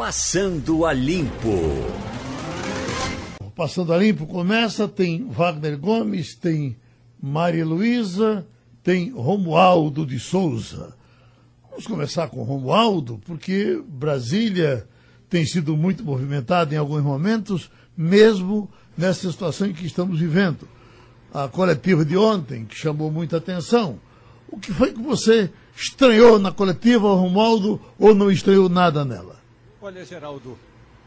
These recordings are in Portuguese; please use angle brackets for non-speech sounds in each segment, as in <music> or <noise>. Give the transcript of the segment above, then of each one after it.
Passando a Limpo. Passando a Limpo começa, tem Wagner Gomes, tem Maria Luísa, tem Romualdo de Souza. Vamos começar com Romualdo, porque Brasília tem sido muito movimentada em alguns momentos, mesmo nessa situação em que estamos vivendo. A coletiva de ontem, que chamou muita atenção. O que foi que você estranhou na coletiva, Romualdo, ou não estranhou nada nela? Olha, Geraldo,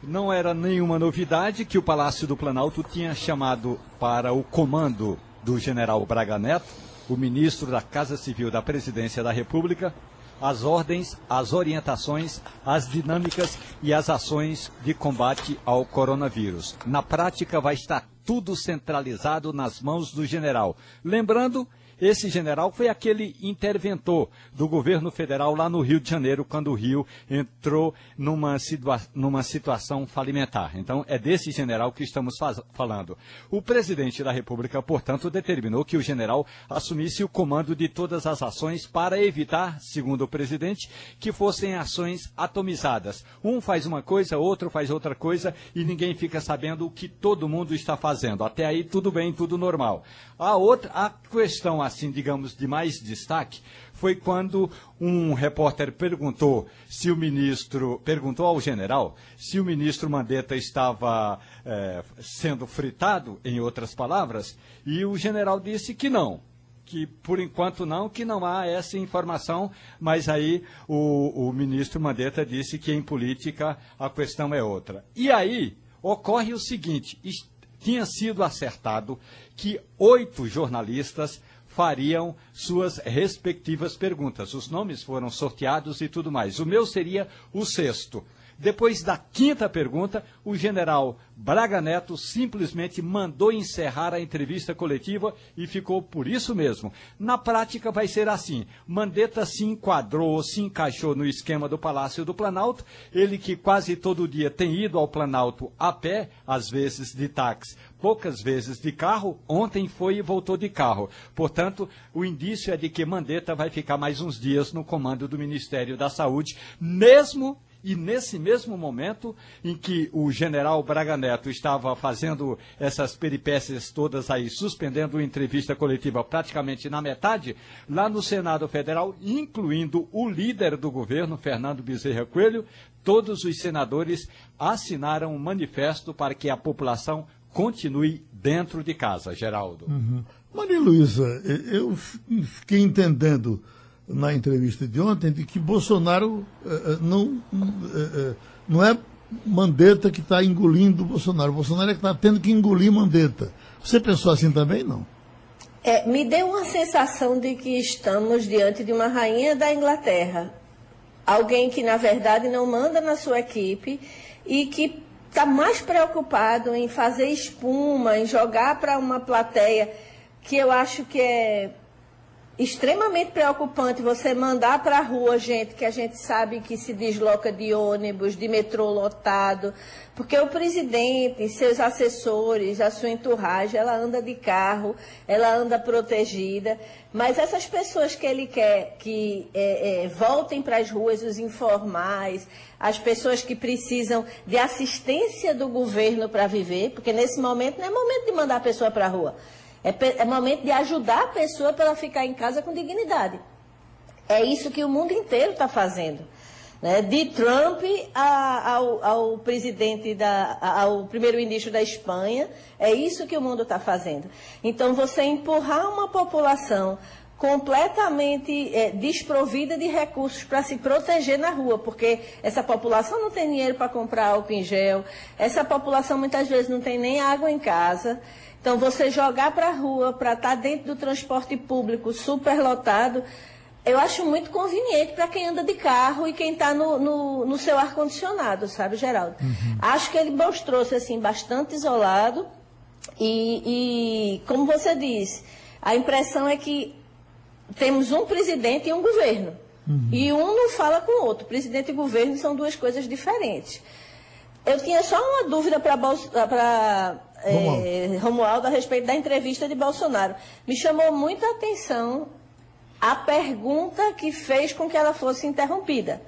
não era nenhuma novidade que o Palácio do Planalto tinha chamado para o comando do general Braga Neto, o ministro da Casa Civil da Presidência da República, as ordens, as orientações, as dinâmicas e as ações de combate ao coronavírus. Na prática, vai estar tudo centralizado nas mãos do general. Lembrando esse general foi aquele interventor do governo federal lá no Rio de Janeiro, quando o Rio entrou numa, situa numa situação falimentar. Então, é desse general que estamos falando. O presidente da República, portanto, determinou que o general assumisse o comando de todas as ações para evitar, segundo o presidente, que fossem ações atomizadas. Um faz uma coisa, outro faz outra coisa e ninguém fica sabendo o que todo mundo está fazendo. Até aí, tudo bem, tudo normal. A outra, a questão assim, digamos, de mais destaque foi quando um repórter perguntou se o ministro, perguntou ao general se o ministro Mandetta estava é, sendo fritado, em outras palavras, e o general disse que não, que por enquanto não, que não há essa informação, mas aí o, o ministro Mandetta disse que em política a questão é outra. E aí ocorre o seguinte: tinha sido acertado que oito jornalistas fariam suas respectivas perguntas. Os nomes foram sorteados e tudo mais. O meu seria o sexto. Depois da quinta pergunta, o general Braga Neto simplesmente mandou encerrar a entrevista coletiva e ficou por isso mesmo. Na prática vai ser assim: Mandetta se enquadrou, se encaixou no esquema do Palácio do Planalto, ele que quase todo dia tem ido ao Planalto a pé, às vezes de táxi, poucas vezes de carro, ontem foi e voltou de carro. Portanto, o indício é de que Mandetta vai ficar mais uns dias no comando do Ministério da Saúde, mesmo e nesse mesmo momento em que o general Braga Neto estava fazendo essas peripécias todas aí, suspendendo a entrevista coletiva praticamente na metade, lá no Senado Federal, incluindo o líder do governo, Fernando Bezerra Coelho, todos os senadores assinaram um manifesto para que a população continue dentro de casa, Geraldo. Uhum. Maria Luísa, eu fiquei entendendo na entrevista de ontem de que Bolsonaro uh, não, uh, não é Mandetta que está engolindo Bolsonaro. Bolsonaro é que está tendo que engolir Mandetta. Você pensou assim também, não? É, me deu uma sensação de que estamos diante de uma rainha da Inglaterra. Alguém que, na verdade, não manda na sua equipe e que está mais preocupado em fazer espuma, em jogar para uma plateia que eu acho que é extremamente preocupante você mandar para a rua gente que a gente sabe que se desloca de ônibus, de metrô lotado, porque o presidente, seus assessores, a sua enturragem, ela anda de carro, ela anda protegida, mas essas pessoas que ele quer que é, é, voltem para as ruas, os informais, as pessoas que precisam de assistência do governo para viver, porque nesse momento não é momento de mandar a pessoa para a rua. É, é momento de ajudar a pessoa para ela ficar em casa com dignidade. É isso que o mundo inteiro está fazendo. Né? De Trump a, ao, ao, presidente, da, ao primeiro-ministro da Espanha, é isso que o mundo está fazendo. Então, você empurrar uma população completamente é, desprovida de recursos para se proteger na rua, porque essa população não tem dinheiro para comprar álcool em gel, essa população muitas vezes não tem nem água em casa. Então, você jogar para a rua, para estar tá dentro do transporte público superlotado, eu acho muito conveniente para quem anda de carro e quem está no, no, no, seu ar-condicionado, sabe, Geraldo? Uhum. Acho que ele mostrou-se assim, bastante isolado e, e, como você disse, a impressão é que temos um presidente e um governo. Uhum. E um não fala com o outro. Presidente e governo são duas coisas diferentes. Eu tinha só uma dúvida para é, Romualdo a respeito da entrevista de Bolsonaro. Me chamou muita atenção a pergunta que fez com que ela fosse interrompida.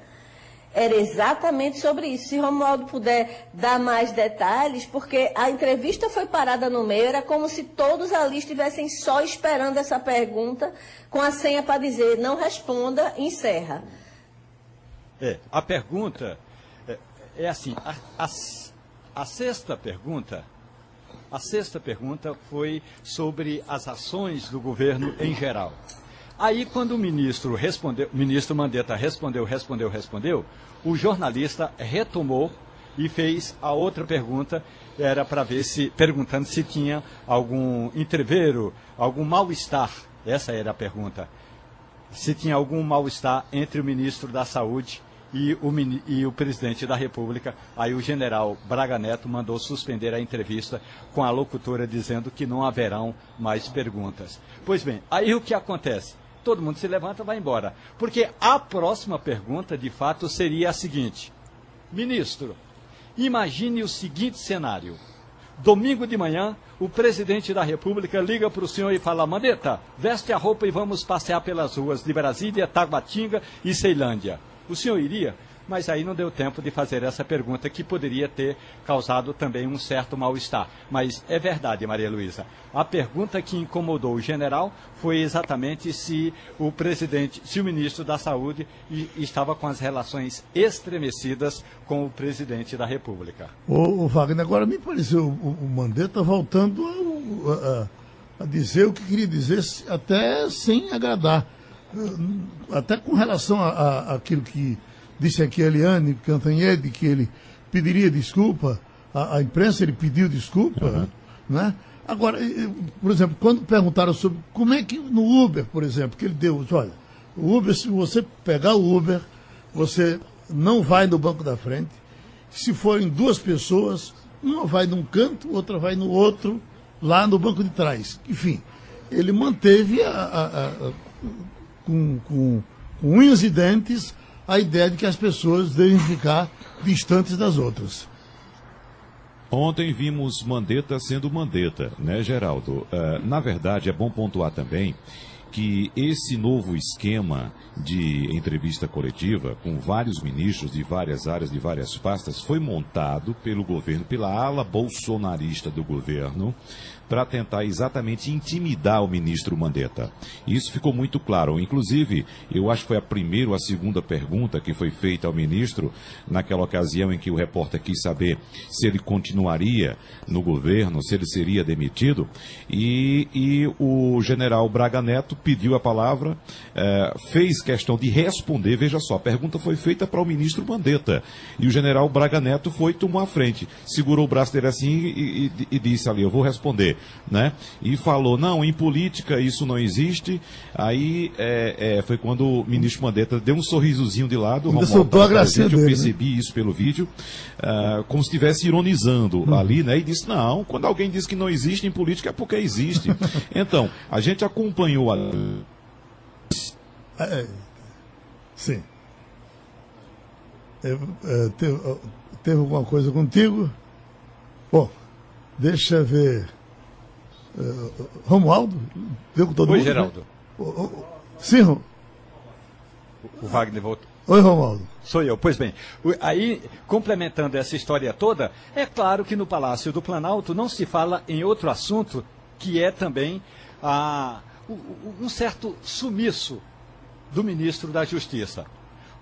era exatamente sobre isso. Se Romualdo puder dar mais detalhes, porque a entrevista foi parada no meio, era como se todos ali estivessem só esperando essa pergunta, com a senha para dizer não responda, encerra. É, a pergunta é, é assim, a, a, a sexta pergunta, a sexta pergunta foi sobre as ações do governo em geral. Aí, quando o ministro respondeu, o ministro Mandetta respondeu, respondeu, respondeu, o jornalista retomou e fez a outra pergunta, era para ver se, perguntando se tinha algum entreveiro, algum mal-estar. Essa era a pergunta. Se tinha algum mal-estar entre o ministro da Saúde e o, e o, presidente da República. Aí o general Braga Neto mandou suspender a entrevista com a locutora dizendo que não haverão mais perguntas. Pois bem, aí o que acontece? todo mundo se levanta e vai embora. Porque a próxima pergunta, de fato, seria a seguinte: Ministro, imagine o seguinte cenário. Domingo de manhã, o presidente da República liga para o senhor e fala: Mandetta, veste a roupa e vamos passear pelas ruas de Brasília, Taguatinga e Ceilândia. O senhor iria? mas aí não deu tempo de fazer essa pergunta que poderia ter causado também um certo mal-estar. Mas é verdade, Maria Luísa. A pergunta que incomodou o general foi exatamente se o presidente, se o ministro da Saúde estava com as relações estremecidas com o presidente da República. O, Wagner, agora me pareceu o, o Mandetta voltando a, a, a dizer o que queria dizer, até sem agradar. Até com relação àquilo que disse aqui a Eliane Cantanhede que ele pediria desculpa, a, a imprensa ele pediu desculpa, uhum. né? Agora, por exemplo, quando perguntaram sobre como é que no Uber, por exemplo, que ele deu, olha, o Uber, se você pegar o Uber, você não vai no banco da frente. Se forem duas pessoas, uma vai num canto, outra vai no outro, lá no banco de trás. Enfim, ele manteve a, a, a, com, com, com unhas e dentes a ideia de que as pessoas devem ficar distantes das outras. Ontem vimos Mandetta sendo Mandetta, né, Geraldo? Uh, na verdade, é bom pontuar também que esse novo esquema de entrevista coletiva com vários ministros de várias áreas, de várias pastas, foi montado pelo governo, pela ala bolsonarista do governo, para tentar exatamente intimidar o ministro Mandetta. Isso ficou muito claro. Inclusive, eu acho que foi a primeira ou a segunda pergunta que foi feita ao ministro naquela ocasião em que o repórter quis saber se ele continuaria no governo, se ele seria demitido. E, e o general Braga Neto pediu a palavra, eh, fez questão de responder. Veja só, a pergunta foi feita para o ministro Mandetta. E o general Braga Neto foi tomar a frente, segurou o braço dele assim e, e, e disse ali: Eu vou responder né? E falou, não, em política isso não existe. Aí é, é, foi quando o ministro Mandetta deu um sorrisozinho de lado. Romualdo, soltou a gracinha dele, Eu né? percebi né? isso pelo vídeo, uh, como se estivesse ironizando hum. ali, né? E disse, não, quando alguém diz que não existe em política é porque existe. <laughs> então, a gente acompanhou a... É, é sim. É, teve, teve alguma coisa contigo? Bom, deixa eu ver. Uh, Romualdo, com todo Oi, mundo. Oi, né? Geraldo. Né? Sim, Rom... O Wagner voltou. Oi, Romualdo. Sou eu. Pois bem, aí, complementando essa história toda, é claro que no Palácio do Planalto não se fala em outro assunto que é também a, um certo sumiço do ministro da Justiça.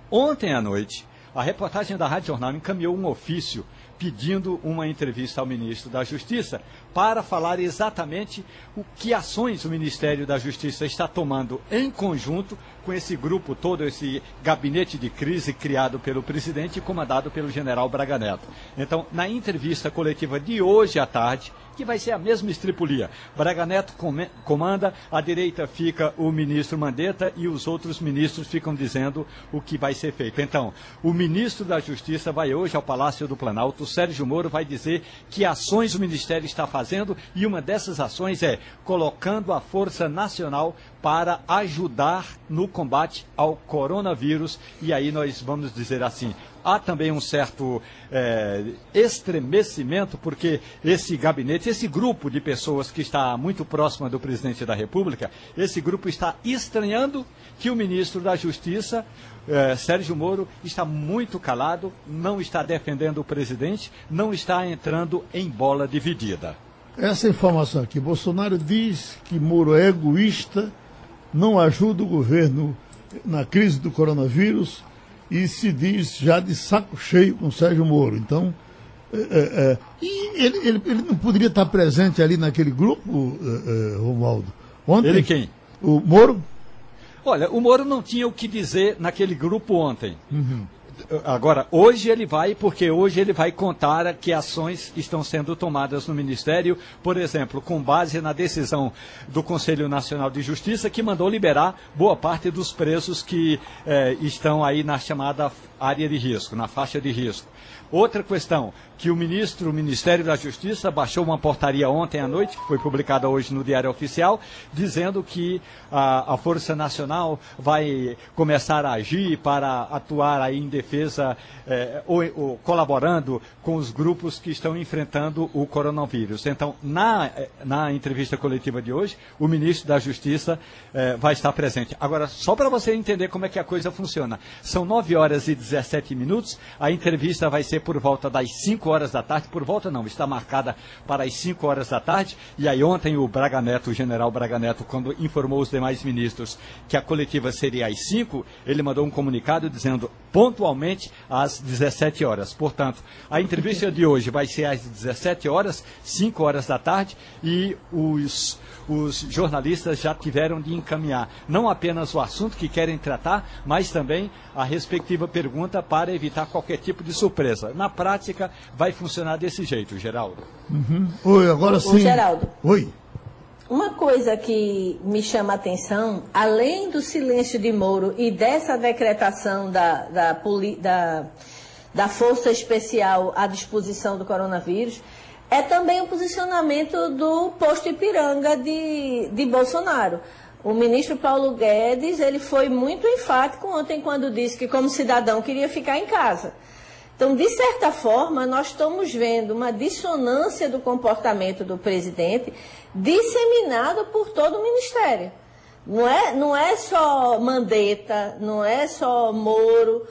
Ontem à noite, a reportagem da Rádio Jornal encaminhou um ofício pedindo uma entrevista ao ministro da Justiça para falar exatamente o que ações o Ministério da Justiça está tomando em conjunto com esse grupo todo, esse gabinete de crise criado pelo presidente e comandado pelo general Braga Neto. Então, na entrevista coletiva de hoje à tarde, que vai ser a mesma estripulia. Braga Neto comanda, à direita fica o ministro Mandetta e os outros ministros ficam dizendo o que vai ser feito. Então, o ministro da Justiça vai hoje ao Palácio do Planalto, Sérgio Moro vai dizer que ações o Ministério está fazendo e uma dessas ações é colocando a Força Nacional para ajudar no combate ao coronavírus. E aí nós vamos dizer assim, há também um certo é, estremecimento, porque esse gabinete, esse grupo de pessoas que está muito próxima do presidente da República, esse grupo está estranhando que o ministro da Justiça, é, Sérgio Moro, está muito calado, não está defendendo o presidente, não está entrando em bola dividida. Essa informação aqui, Bolsonaro diz que Moro é egoísta, não ajuda o governo na crise do coronavírus e se diz já de saco cheio com Sérgio Moro. Então, é, é, é e ele, ele, ele, não poderia estar presente ali naquele grupo, é, é, Romualdo? Ontem, ele quem? O Moro? Olha, o Moro não tinha o que dizer naquele grupo ontem. Uhum. Agora, hoje ele vai, porque hoje ele vai contar que ações estão sendo tomadas no Ministério, por exemplo, com base na decisão do Conselho Nacional de Justiça, que mandou liberar boa parte dos presos que eh, estão aí na chamada área de risco, na faixa de risco. Outra questão, que o ministro, o Ministério da Justiça, baixou uma portaria ontem à noite, que foi publicada hoje no Diário Oficial, dizendo que a, a Força Nacional vai começar a agir para atuar aí em defesa, ou, ou, colaborando com os grupos que estão enfrentando o coronavírus. Então, na, na entrevista coletiva de hoje, o ministro da Justiça eh, vai estar presente. Agora, só para você entender como é que a coisa funciona, são 9 horas e 17 minutos, a entrevista vai ser por volta das 5 horas da tarde, por volta não, está marcada para as 5 horas da tarde. E aí ontem o Braga Neto, o general Braga Neto, quando informou os demais ministros que a coletiva seria às 5, ele mandou um comunicado dizendo pontualmente às 17 horas. Portanto, a entrevista de hoje vai ser às 17 horas, 5 horas da tarde, e os os jornalistas já tiveram de encaminhar não apenas o assunto que querem tratar, mas também a respectiva pergunta para evitar qualquer tipo de surpresa. Na prática, vai funcionar desse jeito, Geraldo. Uhum. Oi, agora sim. O Geraldo. Oi. Uma coisa que me chama a atenção, além do silêncio de Moro e dessa decretação da, da, da, da Força Especial à disposição do coronavírus, é também o posicionamento do posto Ipiranga de, de Bolsonaro. O ministro Paulo Guedes, ele foi muito enfático ontem quando disse que como cidadão queria ficar em casa. Então, de certa forma, nós estamos vendo uma dissonância do comportamento do presidente disseminado por todo o ministério. Não é, não é só Mandetta, não é só Moro,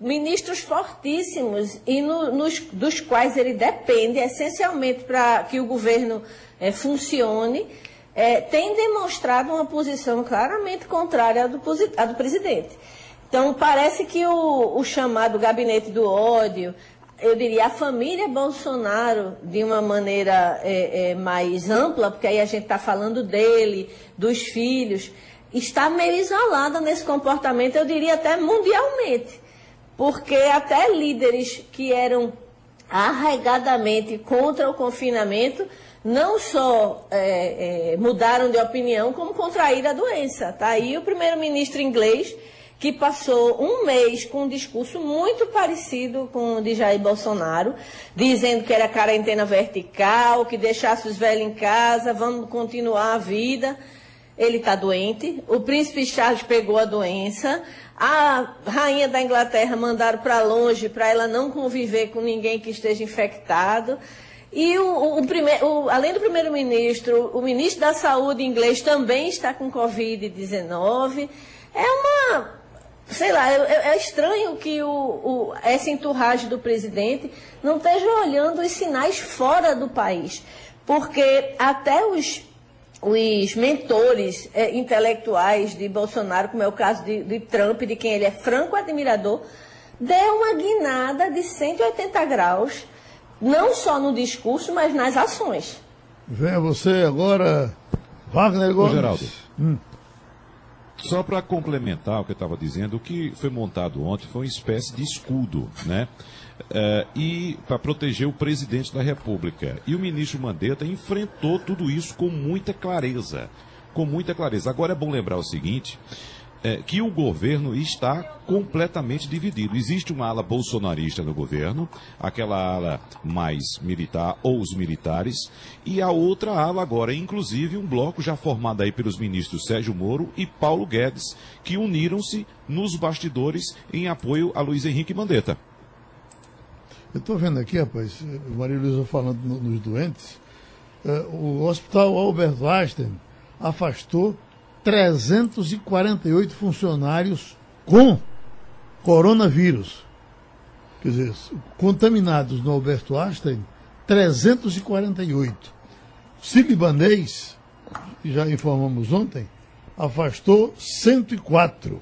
ministros fortíssimos e no, nos, dos quais ele depende essencialmente para que o governo é, funcione, é, tem demonstrado uma posição claramente contrária à do, à do presidente. Então, parece que o, o, chamado gabinete do ódio, eu diria a família Bolsonaro, de uma maneira é, é mais ampla, porque aí a gente está falando dele, dos filhos, está meio isolada nesse comportamento, eu diria até mundialmente porque até líderes que eram arraigadamente contra o confinamento não só é, é, mudaram de opinião, como contraíram a doença. Está aí o primeiro-ministro inglês, que passou um mês com um discurso muito parecido com o de Jair Bolsonaro, dizendo que era quarentena vertical, que deixasse os velhos em casa, vamos continuar a vida. Ele está doente. O príncipe Charles pegou a doença. A rainha da Inglaterra mandaram para longe para ela não conviver com ninguém que esteja infectado. E o, o, o, além do primeiro-ministro, o ministro da Saúde inglês também está com Covid-19. É uma. Sei lá, é, é estranho que o, essa enturragem do presidente não esteja olhando os sinais fora do país. Porque até os os mentores é, intelectuais de Bolsonaro, como é o caso de, de Trump, de quem ele é franco admirador, deu uma guinada de 180 graus, não só no discurso, mas nas ações. Venha você agora, Wagner Gomes. Ô, Geraldo. Hum. Só para complementar o que eu estava dizendo, o que foi montado ontem foi uma espécie de escudo, né? Uh, e para proteger o presidente da República. E o ministro Mandetta enfrentou tudo isso com muita clareza. Com muita clareza. Agora é bom lembrar o seguinte: é, que o governo está completamente dividido. Existe uma ala bolsonarista no governo, aquela ala mais militar ou os militares, e a outra ala agora, inclusive um bloco já formado aí pelos ministros Sérgio Moro e Paulo Guedes, que uniram-se nos bastidores em apoio a Luiz Henrique Mandetta. Eu estou vendo aqui, rapaz, Maria Luísa falando nos doentes, uh, o Hospital Albert Einstein afastou 348 funcionários com coronavírus. Quer dizer, contaminados no Alberto Einstein, 348. Sírio-Libanês, já informamos ontem, afastou 104.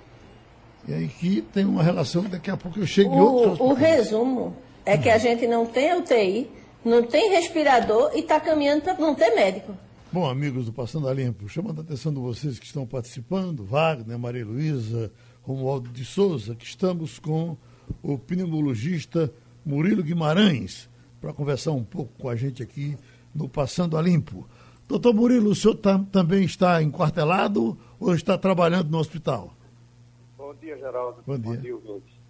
E aí que tem uma relação, daqui a pouco eu chego em outros O resumo é que a gente não tem UTI, não tem respirador e está caminhando para não ter médico. Bom, amigos do Passando a Limpo, chamando a atenção de vocês que estão participando, Wagner, Maria Luísa, Romualdo de Souza, que estamos com o pneumologista Murilo Guimarães, para conversar um pouco com a gente aqui no Passando a Limpo. Doutor Murilo, o senhor tam, também está enquartelado ou está trabalhando no hospital? Bom dia, Geraldo. Bom dia. Bom dia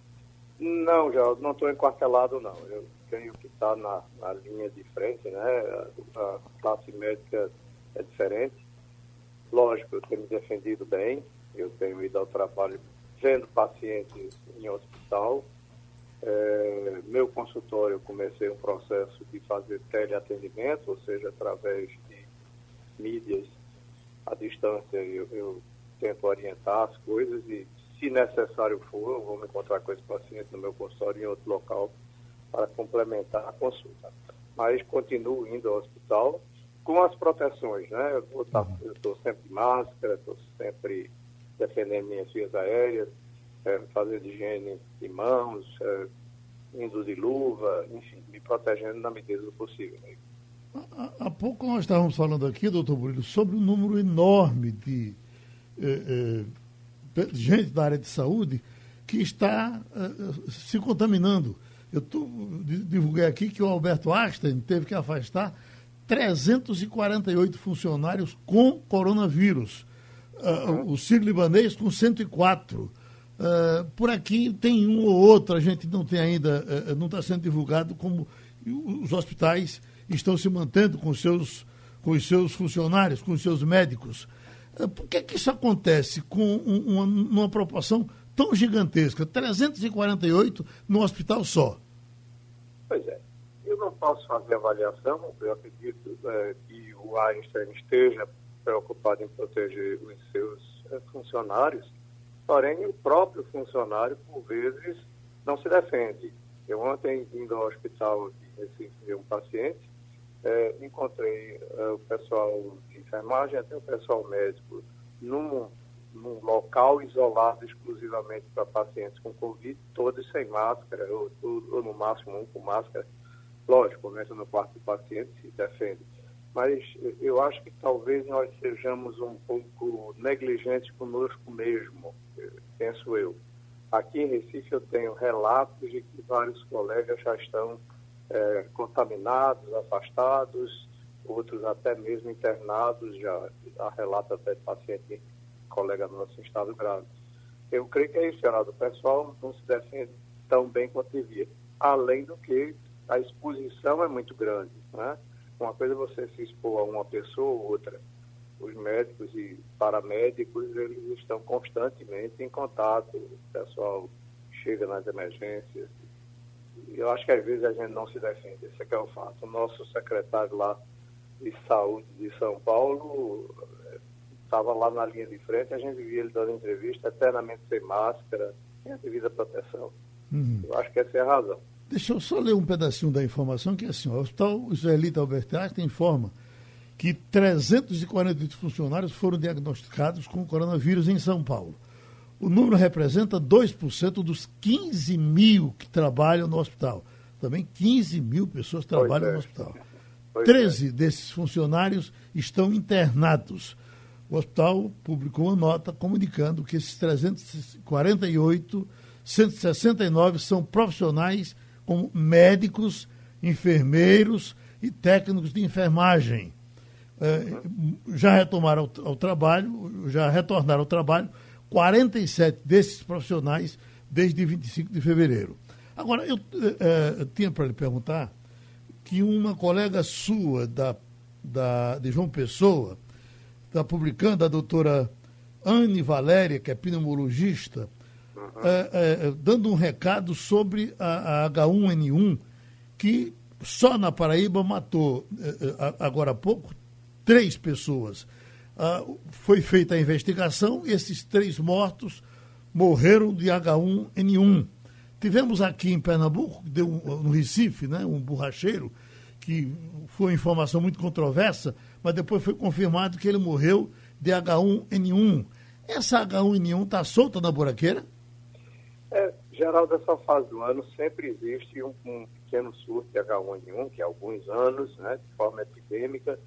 não, Geraldo, não estou enquartelado, não. Eu tenho que estar na, na linha de frente, né? A, a classe médica é diferente. Lógico, eu tenho me defendido bem, eu tenho ido ao trabalho vendo pacientes em hospital. É, meu consultório, eu comecei um processo de fazer teleatendimento, ou seja, através de mídias à distância, eu, eu tento orientar as coisas e, se necessário for, eu vou me encontrar com esse paciente no meu consultório em outro local para complementar a consulta. Mas continuo indo ao hospital com as proteções, né? Eu estou sempre de máscara, estou sempre defendendo minhas vias aéreas, é, fazendo higiene de mãos, é, indo de luva, enfim, me protegendo na medida do possível. Né? Há, há pouco nós estávamos falando aqui, doutor Murilo, sobre o número enorme de eh, eh, gente da área de saúde que está eh, se contaminando. Eu tô, divulguei aqui que o Alberto Einstein teve que afastar 348 funcionários com coronavírus. Uh, o Sírio Libanês com 104. Uh, ah, por aqui tem um ou outro, a gente não tem ainda, uh, não está sendo divulgado como os hospitais estão se mantendo com, seus, com os seus funcionários, com os seus médicos. por que, que isso acontece com um, uma, uma proporção tão gigantesca? 348 no hospital só. Pois é não posso fazer avaliação, eu acredito é, que o Einstein esteja preocupado em proteger os seus é, funcionários, porém o próprio funcionário, por vezes, não se defende. Eu ontem, indo ao hospital de Recife ver um paciente, é, encontrei é, o pessoal de enfermagem, até o pessoal médico, num, num local isolado exclusivamente para pacientes com Covid, todos sem máscara, ou, ou, ou no máximo um com máscara Lógico, começa no quarto do paciente, se defende. Mas eu acho que talvez nós sejamos um pouco negligentes conosco mesmo, penso eu. Aqui em Recife eu tenho relatos de que vários colegas já estão é, contaminados, afastados, outros até mesmo internados, já há relato até de paciente, colega nosso em estado grave. Eu creio que é isso, Geraldo. O pessoal não se defende tão bem quanto devia. Além do que a exposição é muito grande. Né? Uma coisa é você se expor a uma pessoa ou outra. Os médicos e paramédicos, eles estão constantemente em contato. O pessoal chega nas emergências. Eu acho que às vezes a gente não se defende. Esse é o fato. O nosso secretário lá de saúde de São Paulo estava lá na linha de frente, a gente via ele dando entrevista eternamente sem máscara, sem a devida proteção. Uhum. Eu acho que essa é a razão. Deixa eu só ler um pedacinho da informação, que é assim, o Hospital Israelita Albert Einstein informa que 348 funcionários foram diagnosticados com coronavírus em São Paulo. O número representa 2% dos 15 mil que trabalham no hospital. Também 15 mil pessoas trabalham é. no hospital. Pois 13 é. desses funcionários estão internados. O hospital publicou uma nota comunicando que esses 348, 169 são profissionais como médicos, enfermeiros e técnicos de enfermagem. É, já retomaram ao, ao, trabalho, já retornaram ao trabalho 47 desses profissionais desde 25 de fevereiro. Agora, eu, eh, eu tinha para lhe perguntar que uma colega sua da, da, de João Pessoa está publicando, a doutora Anne Valéria, que é pneumologista. É, é, dando um recado sobre a, a, H1N1, que só na Paraíba matou, é, agora há pouco, três pessoas. Ah, foi feita a investigação, esses três mortos morreram de H1N1. Tivemos aqui em Pernambuco, deu no Recife, né, um borracheiro, que foi uma informação muito controversa, mas depois foi confirmado que ele morreu de H1N1. Essa H1N1 está solta na buraqueira? É, geral dessa fase do ano sempre existe um, um pequeno surto de H1N1, que há alguns anos, né, de forma epidêmica,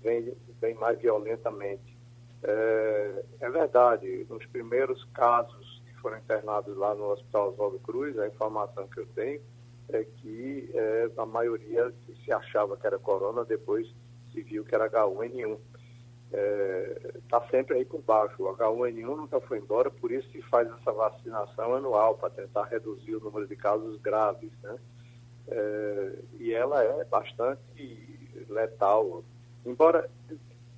vem, vem mais violentamente. É, é, verdade, nos primeiros casos que foram internados lá no Hospital Oswaldo Cruz, a informação que eu tenho é que é, a maioria se achava que era corona, depois se viu que era H1N1 está é, tá sempre aí por baixo. O H1N1 nunca foi embora, por isso se faz essa vacinação anual, para tentar reduzir o número de casos graves. Né? É, e ela é bastante letal. Embora,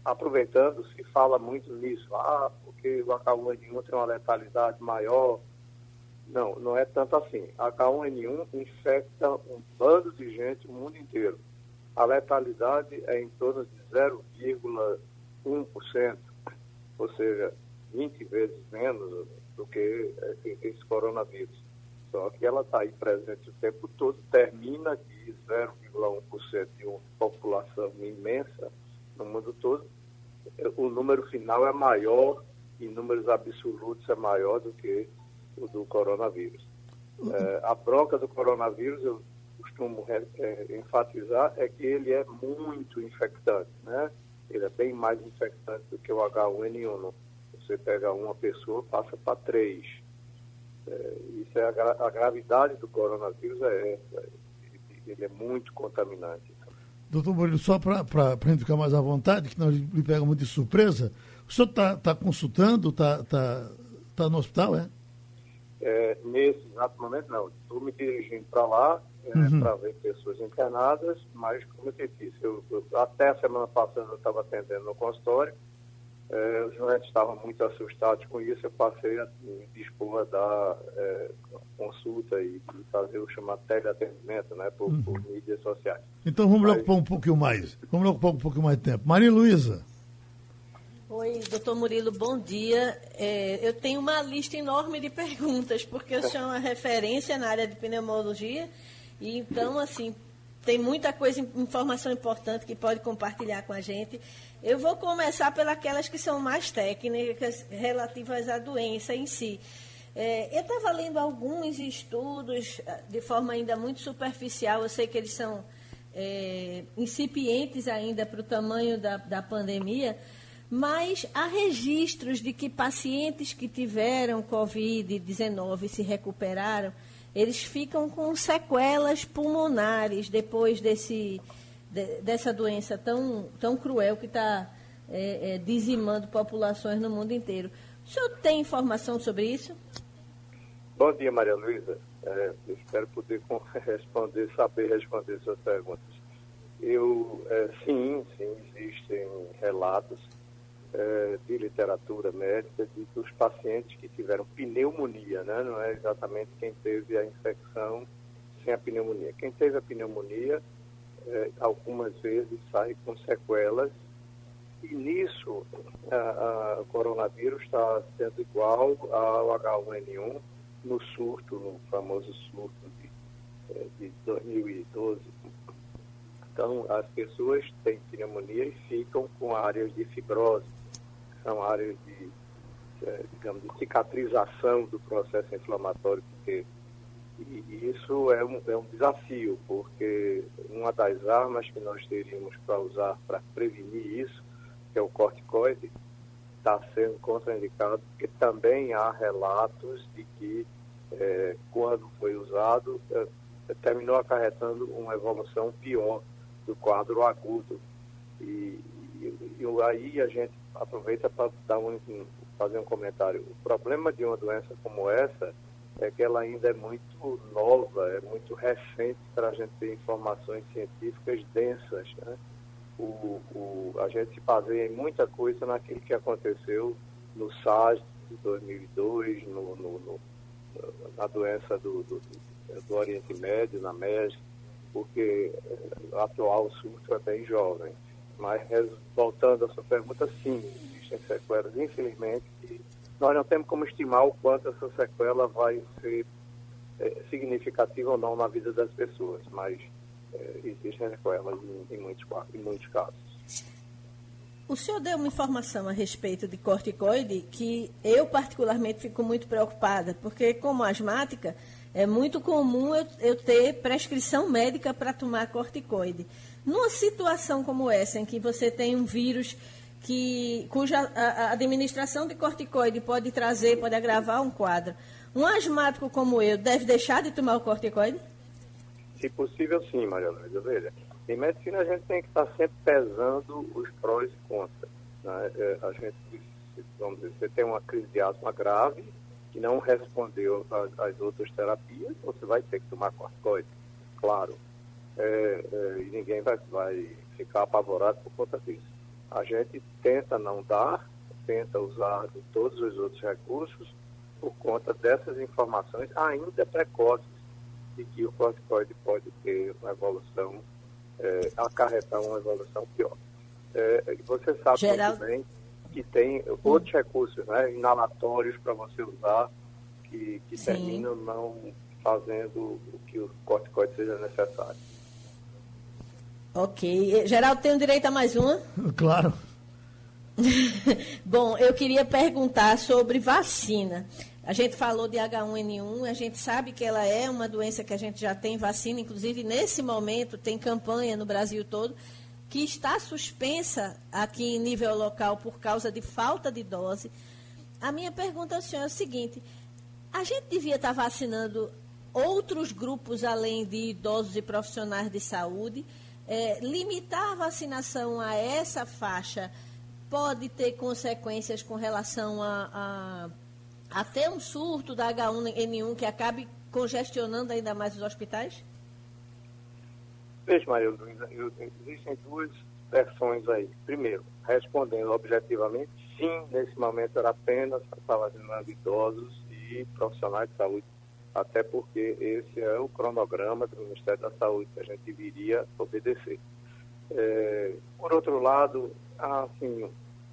aproveitando, se fala muito nisso, ah, porque o H1N1 tem uma letalidade maior. Não, não é tanto assim. H1N1 infecta um bando de gente o mundo inteiro. A letalidade é em torno de 0,1 1%, ou seja, 20 vezes menos do que esse coronavírus. Só que ela está aí presente o tempo todo, termina de 0,1% de uma população imensa no mundo todo. O número final é maior, em números absolutos é maior do que o do coronavírus. É, a bronca do coronavírus, eu costumo é, enfatizar, é que ele é muito infectante, né? Ele é bem mais infectante do que o H1N1. Você pega uma pessoa, passa para três. É, isso é a, gra a, gravidade do coronavírus é essa. Ele, ele é muito contaminante. Doutor Murilo, só para a gente ficar mais à vontade, que nós lhe pegamos de surpresa, o senhor está tá consultando, está tá, tá no hospital, é? é? Nesse exato momento, não. Estou me dirigindo para lá, é, uhum. para ver pessoas internadas, mas, como eu te disse, eu, eu, até a semana passada eu estava atendendo no consultório, é, os doentes estavam muito assustados com isso, eu passei a me dispor a dar é, consulta e, e, fazer o chamado teleatendimento né, por, uhum. por mídias sociais. Então vamos mas... ocupar um pouquinho mais, vamos ocupar um pouquinho mais de tempo. Maria Luísa. Oi, doutor Murilo, bom dia. É, eu tenho uma lista enorme de perguntas, porque eu sou uma referência na área de pneumologia e então, assim, tem muita coisa, informação importante que pode compartilhar com a gente. Eu vou começar pelas que são mais técnicas, relativas à doença em si. É, eu estava lendo alguns estudos ah, de forma ainda muito superficial, eu sei que eles são é, incipientes ainda para o tamanho da, da pandemia, mas há registros de que pacientes que tiveram Covid-19 se recuperaram eles ficam com sequelas pulmonares depois desse, de, dessa doença tão, tão cruel que está é, é, dizimando populações no mundo inteiro. O senhor tem informação sobre isso? Bom dia, Maria Luísa. É, espero poder <laughs> responder, saber responder suas perguntas. Eu, é, sim, sim, existem relatos é, de literatura médica de que os pacientes que tiveram pneumonia, né, não é exatamente quem teve a infecção sem a pneumonia. Quem teve a pneumonia, é, algumas vezes sai com sequelas e nisso o coronavírus está sendo igual ao H1N1 no surto, no famoso surto de, é, de 2012. Então, as pessoas têm pneumonia e ficam com áreas de fibrose são áreas de, é, digamos, de cicatrização do processo inflamatório que E, e isso é um, é um desafio, porque uma das armas que nós teríamos para usar para prevenir isso, que é o corticoide, está sendo contraindicado, porque também há relatos de que, é, quando foi usado, é, terminou acarretando uma evolução pior do quadro agudo. E, e, e aí a gente aproveita para um fazer um comentário. O problema de uma doença como essa é que ela ainda é muito nova, é muito recente para a gente ter informações científicas densas. Né? O, o, a gente se baseia em muita coisa naquilo que aconteceu no SARS de 2002, no, no, no, na doença do, do, do, Oriente Médio, na MES, porque o atual surto é bem jovem. Mas, voltando à sua pergunta, sim, existem sequelas, infelizmente, nós não temos como estimar o quanto essa sequela vai ser é, significativa ou não na vida das pessoas, mas é, existem sequelas em, em, muitos, em muitos casos. O senhor deu uma informação a respeito de corticoide que eu particularmente fico muito preocupada, porque como asmática é muito comum eu, eu ter prescrição médica para tomar corticoide. Numa situação como essa, em que você tem um vírus que, cuja a, a administração de corticoide pode trazer, pode agravar um quadro. Um asmático como eu deve deixar de tomar o corticoide? Se possível, sim, Maria Luísa. Veja, em medicina a gente tem que estar sempre pesando os prós e contras. Né? É, a gente, vamos dizer, você tem uma crise de asma grave, que não respondeu às outras terapias, você vai ter que tomar corticoide, claro. É, é, e ninguém vai, vai ficar apavorado por conta disso. A gente tenta não dar, tenta usar todos os outros recursos por conta dessas informações ainda precoces de que o corticoide pode ter uma evolução, é, acarretar uma evolução pior. É, você sabe Geraldo... também que tem outros recursos, né, inalatórios para você usar, que, que terminam não fazendo o que o corticoide seja necessário. Ok. Geraldo, tem o direito a mais uma? <laughs> Claro. <laughs> Bom, eu queria perguntar sobre vacina. A gente falou de H1N1, a gente sabe que ela é uma doença que a gente já tem vacina, inclusive nesse momento tem campanha no Brasil todo, que está suspensa aqui em nível local por causa de falta de dose. A minha pergunta ao senhor é o seguinte: a gente devia estar vacinando outros grupos além de idosos e profissionais de saúde? É, limitar a vacinação a essa faixa pode ter consequências com relação a, a, a ter um surto da H1N1 que acabe congestionando ainda mais os hospitais? Veja, Maria Luísa, existem duas versões aí. Primeiro, respondendo objetivamente, sim, nesse momento era apenas para vacinando idosos e profissionais de saúde até porque esse é o cronograma do Ministério da Saúde que a gente deveria obedecer. É, por outro lado, há assim,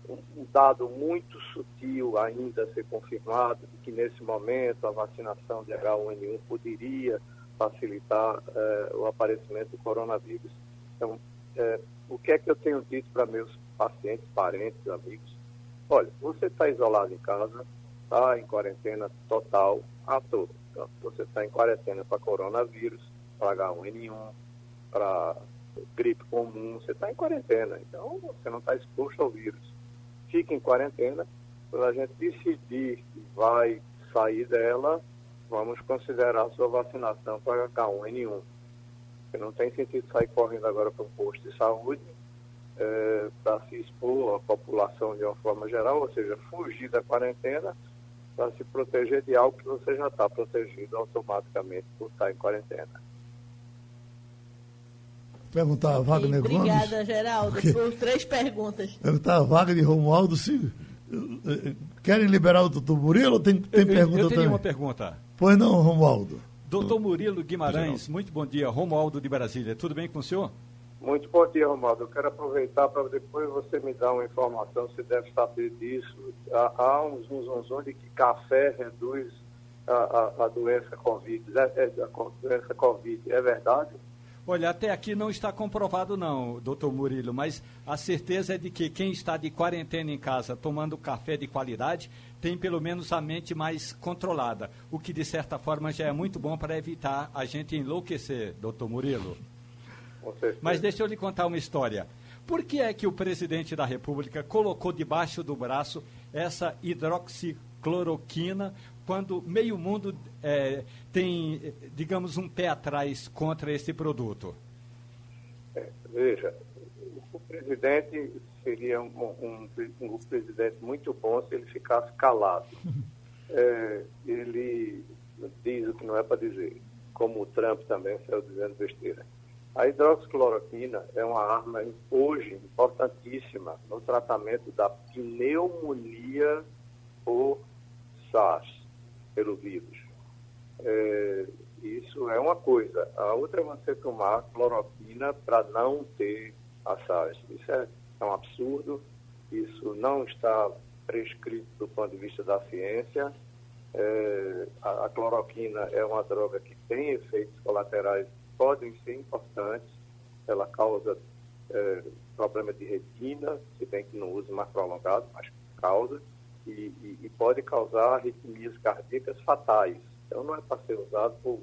um dado muito sutil ainda a ser confirmado, de que nesse momento a vacinação de H1N1 poderia facilitar é, o aparecimento do coronavírus. Então, é, o que é que eu tenho dito para meus pacientes, parentes, amigos? Olha, você está isolado em casa, está em quarentena total, a todos então, você está em quarentena para coronavírus, para H1N1, para gripe comum, você está em quarentena. Então, você não está exposto ao vírus. Fique em quarentena. Quando a gente decidir que vai sair dela, vamos considerar a sua vacinação para H1N1. Porque não tem sentido sair correndo agora para um posto de saúde é, para se expor à população de uma forma geral, ou seja, fugir da quarentena para se proteger de algo que você já está protegido automaticamente por estar em quarentena. Perguntar a Wagner Gomes. Obrigada, Geraldo, porque... por três perguntas. Perguntar a Wagner Romualdo se eh, querem liberar o doutor Murilo ou tem, tem eu, pergunta eu, eu tenho uma pergunta. Pois não, Romualdo. Doutor Murilo Guimarães, muito bom dia. Romualdo de Brasília, tudo bem com o senhor? Muito bom dia, Romualdo. Eu quero aproveitar para depois você me dar uma informação, você deve saber disso. Há, há um zum, de que café reduz a, a, a doença Covid. É, é, a doença Covid. É verdade? Olha, até aqui não está comprovado não, doutor Murilo, mas a certeza é de que quem está de quarentena em casa tomando café de qualidade tem pelo menos a mente mais controlada, o que de certa forma já é muito bom para evitar a gente enlouquecer, doutor Murilo. Mas deixa eu lhe contar uma história. Por que é que o presidente da República colocou debaixo do braço essa hidroxicloroquina quando meio mundo é, tem, digamos, um pé atrás contra esse produto? É, veja, o presidente seria um, um, um, presidente muito bom se ele ficasse calado. <laughs> É, ele diz o que não é para dizer, como o Trump também saiu dizendo besteira. A hidroxicloroquina é uma arma hoje importantíssima no tratamento da pneumonia por SARS, pelo vírus. É, isso é uma coisa. A outra é você tomar cloroquina para não ter a SARS. Isso é, é um absurdo, isso não está prescrito do ponto de vista da ciência. É, a, a, cloroquina é uma droga que tem efeitos colaterais podem ser importantes. Ela causa é, problema de retina, se bem que não uso mais prolongado, mas causa, e, e, e, pode causar arritmias cardíacas fatais. Então não é para ser usado por,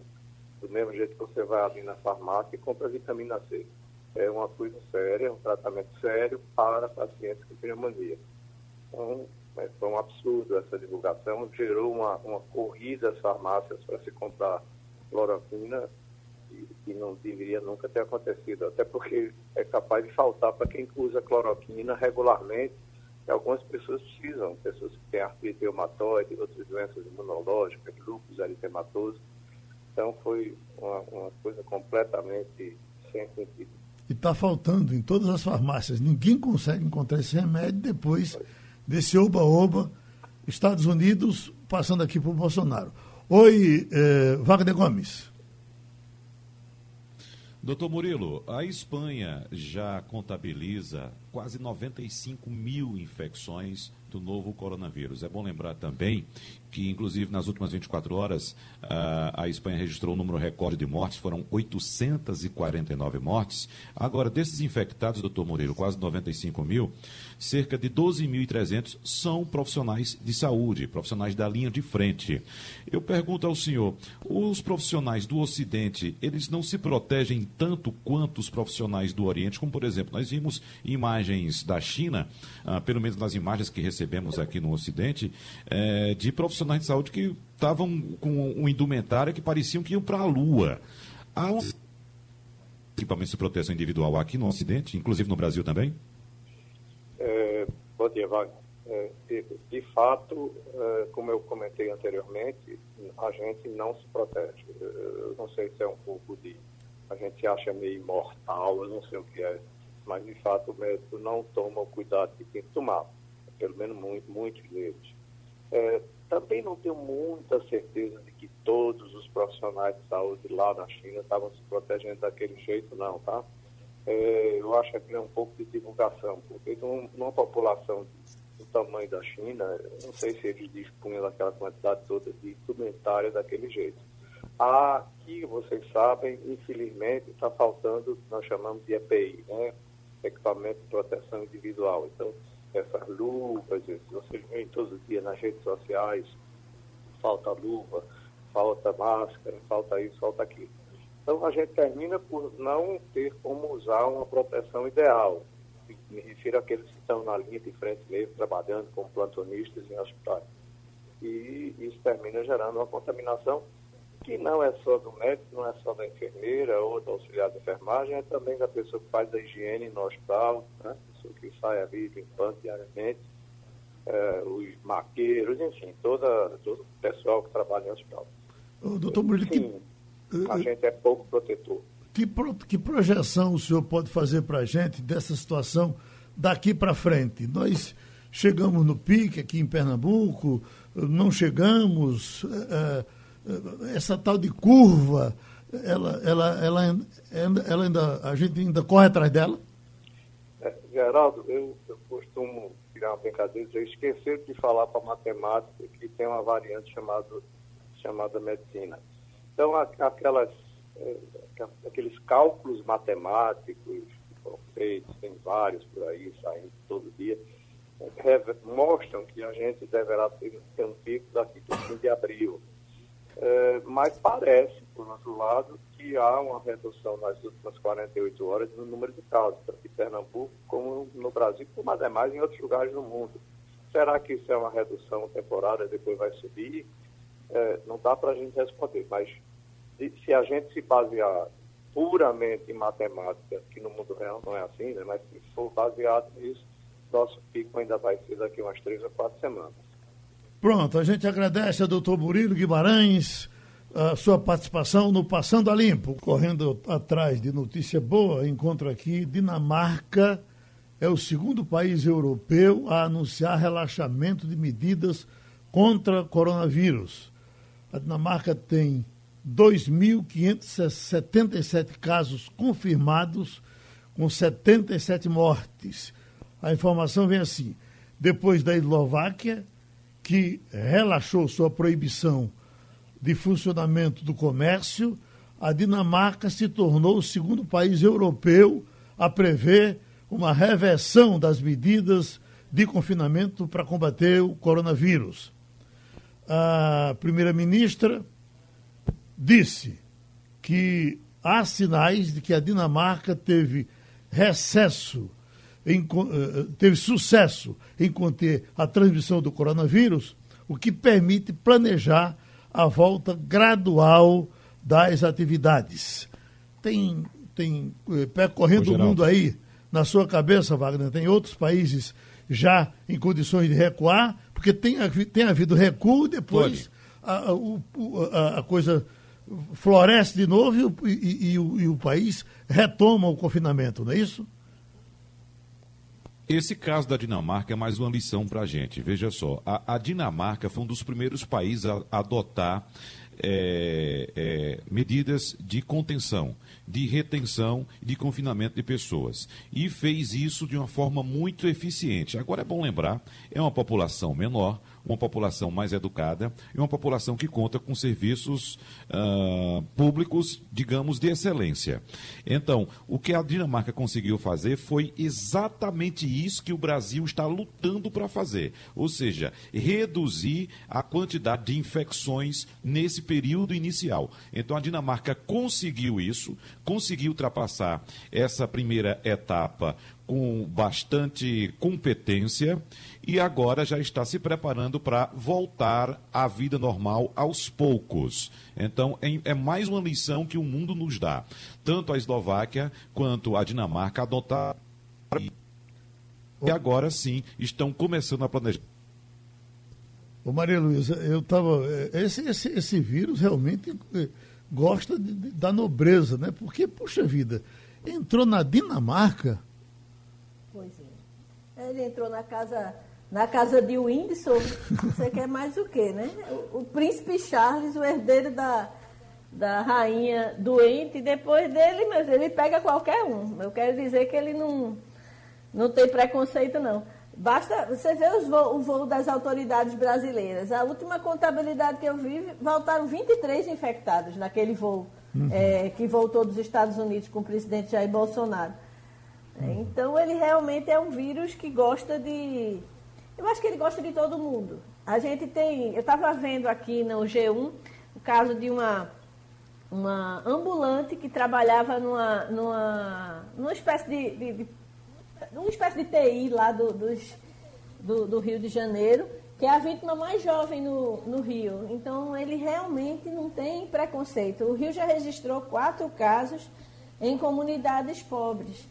do mesmo jeito que você vai ali na farmácia e compra vitamina C. É uma coisa séria, é um tratamento sério para pacientes com pneumonia. Então, é, foi um absurdo essa divulgação, gerou uma, uma corrida às farmácias para se comprar cloroquina que não deveria nunca ter acontecido, até porque é capaz de faltar para quem usa cloroquina regularmente, e algumas pessoas precisam, pessoas que têm artrite reumatoide, outras doenças imunológicas, lúpus eritematoso. Então foi uma, uma coisa completamente sem sentido. E está faltando em todas as farmácias. Ninguém consegue encontrar esse remédio depois desse oba-oba. Estados Unidos passando aqui para o Bolsonaro. Oi, eh, Wagner Gomes. Doutor Murilo, a Espanha já contabiliza quase 95 mil infecções do novo coronavírus. É bom lembrar também que, inclusive, nas últimas 24 horas, a Espanha registrou um número recorde de mortes, foram 849 mortes. Agora, desses infectados, doutor Moreira, quase 95 mil, cerca de 12.300 são profissionais de saúde, profissionais da linha de frente. Eu pergunto ao senhor, os profissionais do Ocidente, eles não se protegem tanto quanto os profissionais do Oriente? Como, por exemplo, nós vimos imagens da China, ah, pelo menos nas imagens que recebemos aqui no Ocidente, eh, de profissionais de saúde que estavam com um indumentária que pareciam que iam para a Lua. Há um equipamento de proteção individual aqui no Ocidente, inclusive no Brasil também? É, bom dia, Wagner. É, de, fato, como eu comentei anteriormente, a gente não se protege. Eu não sei se é um pouco de. A gente acha meio imortal, eu não sei o que é, mas de fato o médico não toma o cuidado que tem que tomar, pelo menos muito, muitos deles. É, também não tenho muita certeza de que todos os profissionais de saúde lá na China estavam se protegendo daquele jeito, não, tá? É, eu acho que é um pouco de divulgação, porque numa população do tamanho da China, não sei se eles dispunham daquela quantidade toda de instrumentário daquele jeito. Aqui, vocês sabem, infelizmente, está faltando, nós chamamos de EPI, né? Equipamento de proteção individual. Então, essas luvas, vocês veem todos os dias nas redes sociais, falta luva, falta máscara, falta isso, falta aquilo. Então a gente termina por não ter como usar uma proteção ideal. Me refiro àqueles que estão na linha de frente mesmo, trabalhando como plantonistas em hospitais. E isso termina gerando uma contaminação que não é só do médico, não é só da enfermeira ou do auxiliar de enfermagem, é também da pessoa que faz a higiene no hospital, né? pessoa que sai ali limpando diariamente, é, os maqueiros, enfim, toda, todo o pessoal que trabalha no hospital. doutor Murilo, Sim, que, a gente é pouco protetor. Que, que projeção o senhor pode fazer para a gente dessa situação daqui para frente? Nós chegamos no pique aqui em Pernambuco, não chegamos... É, essa tal de curva, ela, ela, ela, ela ainda, a gente ainda corre atrás dela? É, Geraldo, eu, eu costumo tirar uma brincadeira, eu esqueci de falar para matemática que tem uma variante chamada, chamada medicina. Então, aquelas, é, aqueles cálculos matemáticos que foram feitos, tem vários por aí saindo todo dia, mostram que a gente deverá ter, um pico daqui para o fim de abril. É, mas parece, por outro lado, que há uma redução nas últimas 48 horas no número de casos, tanto em Pernambuco como no Brasil, como ademais em outros lugares do mundo. Será que isso é uma redução temporária depois vai subir? É, não dá para a gente responder, mas se a gente se basear puramente matemática, que no mundo real não é assim, né? mas se for baseado nisso, nosso pico ainda vai ser daqui umas três ou quatro semanas. Pronto, a gente agradece ao doutor Murilo Guimarães a sua participação no Passando a Limpo. Correndo atrás de notícia boa, encontro aqui Dinamarca é o segundo país europeu a anunciar relaxamento de medidas contra coronavírus. A Dinamarca tem 2.577 casos confirmados, com 77 mortes. A informação vem assim: depois da Eslováquia, que relaxou sua proibição de funcionamento do comércio, a Dinamarca se tornou o segundo país europeu a prever uma reversão das medidas de confinamento para combater o coronavírus. A primeira-ministra disse que há sinais de que a Dinamarca teve recesso, em, eh, teve sucesso em conter a transmissão do coronavírus, o que permite planejar a volta gradual das atividades. Tem, tem eh, percorrendo o mundo aí, na sua cabeça, Wagner, tem outros países já em condições de recuar, porque tem, tem havido recuo, depois a, a, a, coisa floresce de novo e, e, e, o, e o país retoma o confinamento, não é isso? Esse caso da Dinamarca é mais uma lição para a gente. Veja só, a, a, Dinamarca foi um dos primeiros países a, adotar é, é, medidas de contenção, de retenção e de confinamento de pessoas. E fez isso de uma forma muito eficiente. Agora é bom lembrar, é uma população menor, uma população mais educada e uma população que conta com serviços uh, públicos, digamos, de excelência. Então, o que a Dinamarca conseguiu fazer foi exatamente isso que o Brasil está lutando para fazer, ou seja, reduzir a quantidade de infecções nesse período inicial. Então, a Dinamarca conseguiu isso, conseguiu ultrapassar essa primeira etapa com bastante competência e agora já está se preparando para voltar à vida normal aos poucos. Então, é, mais uma lição que o mundo nos dá. Tanto a Eslováquia quanto a Dinamarca adotaram. E agora sim estão começando a planejar. Ô Maria Luísa, eu estava. É, esse, esse, esse vírus realmente é, gosta de, de, da nobreza, né? Porque, puxa vida, entrou na Dinamarca Pois é. Ele entrou na casa, na casa de Windsor. Você quer mais o quê, né? O, o, príncipe Charles, o herdeiro da, da rainha doente, depois dele, mas ele pega qualquer um. Eu quero dizer que ele não, não tem preconceito, não. Basta você ver os o voo das autoridades brasileiras. A última contabilidade que eu vi, voltaram 23 infectados naquele voo uhum. é, que voltou dos Estados Unidos com o presidente Jair Bolsonaro. É, então ele realmente é um vírus que gosta de. Eu acho que ele gosta de todo mundo. A gente tem. Eu estava vendo aqui no G1 o caso de uma, uma ambulante que trabalhava numa, numa, numa espécie de, de, de espécie de TI lá do, dos, do, do, Rio de Janeiro, que é a vítima mais jovem no, no Rio. Então ele realmente não tem preconceito. O Rio já registrou quatro casos em comunidades pobres.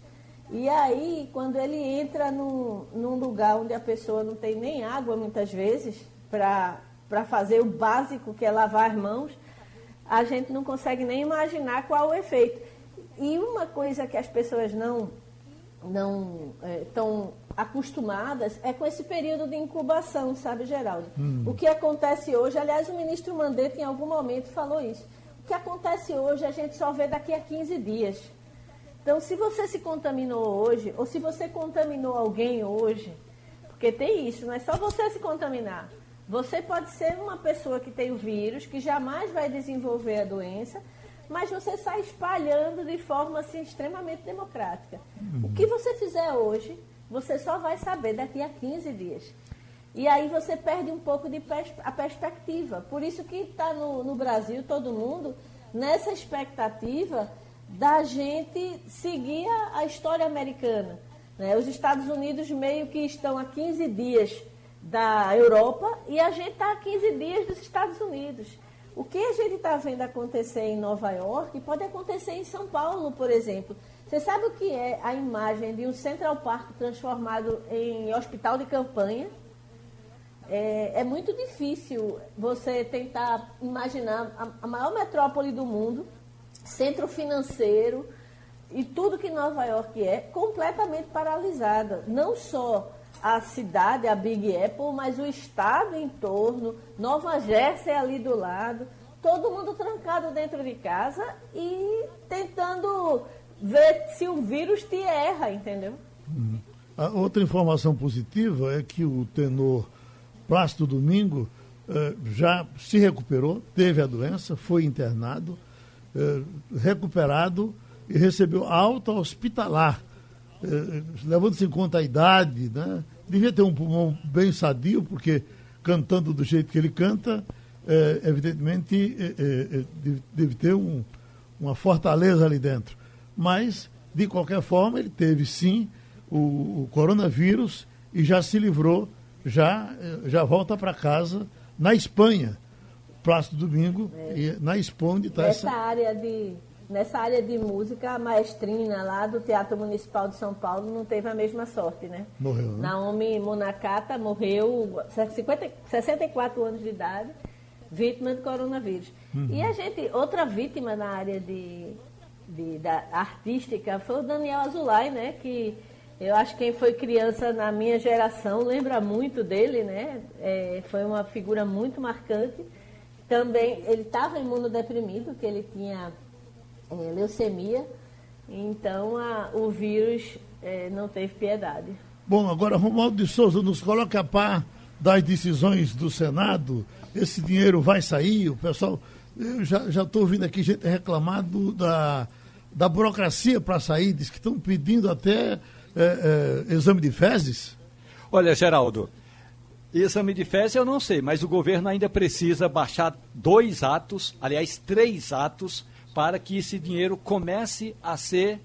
E aí, quando ele entra num, num lugar onde a pessoa não tem nem água, muitas vezes, para fazer o básico, que é lavar as mãos, a gente não consegue nem imaginar qual o efeito. E uma coisa que as pessoas não não estão é, acostumadas é com esse período de incubação, sabe, Geraldo? Hum. O que acontece hoje, aliás, o ministro Mandetta em algum momento falou isso. O que acontece hoje a gente só vê daqui a 15 dias. Então, se você se contaminou hoje, ou se você contaminou alguém hoje, porque tem isso, não é só você se contaminar. Você pode ser uma pessoa que tem o vírus, que jamais vai desenvolver a doença, mas você sai espalhando de forma assim, extremamente democrática. Uhum. O que você fizer hoje, você só vai saber daqui a 15 dias. E aí você perde um pouco de pers a perspectiva. Por isso que está no, no Brasil todo mundo nessa expectativa da gente seguir a, história americana. Né? Os Estados Unidos meio que estão a 15 dias da Europa e a gente está a 15 dias dos Estados Unidos. O que a gente está vendo acontecer em Nova York pode acontecer em São Paulo, por exemplo. Você sabe o que é a imagem de um Central Park transformado em hospital de campanha? É, é muito difícil você tentar imaginar a, a maior metrópole do mundo, centro financeiro e tudo que Nova York é, completamente paralisada. Não só a cidade, a Big Apple, mas o estado em torno, Nova Jersey ali do lado, todo mundo trancado dentro de casa e tentando ver se o vírus te erra, entendeu? Hum. A outra informação positiva é que o tenor Plácido Domingo eh, já se recuperou, teve a doença, foi internado, eh, recuperado e recebeu alta hospitalar. Eh, Levando-se em conta a idade, né? devia ter um pulmão bem sadio, porque cantando do jeito que ele canta, eh, evidentemente deve, deve, ter um, uma fortaleza ali dentro. Mas, de qualquer forma, ele teve sim o, o coronavírus e já se livrou, já, já volta para casa na Espanha. Plácido Domingo, é. na Espanha onde está essa... área de nessa área de música, a maestrina lá do Teatro Municipal de São Paulo não teve a mesma sorte, né? Morreu, né? Naomi Monacata morreu 50, 64 anos de idade, vítima de coronavírus. Uhum. E a gente, outra vítima na área de, de, da artística foi o Daniel Azulay, né? Que eu acho que quem foi criança na minha geração lembra muito dele, né? É, foi uma figura muito marcante. Também, ele estava imunodeprimido, que ele tinha é, leucemia, então a, o vírus é, não teve piedade. Bom, agora Romualdo de Souza nos coloca a par das decisões do Senado. Esse dinheiro vai sair, o pessoal. Eu já estou ouvindo aqui gente reclamar do, da, da burocracia para sair, diz que estão pedindo até é, é, exame de fezes. Olha, Geraldo, exame de fezes eu não sei, mas o governo ainda precisa baixar dois atos, aliás, três atos, para que esse dinheiro comece a ser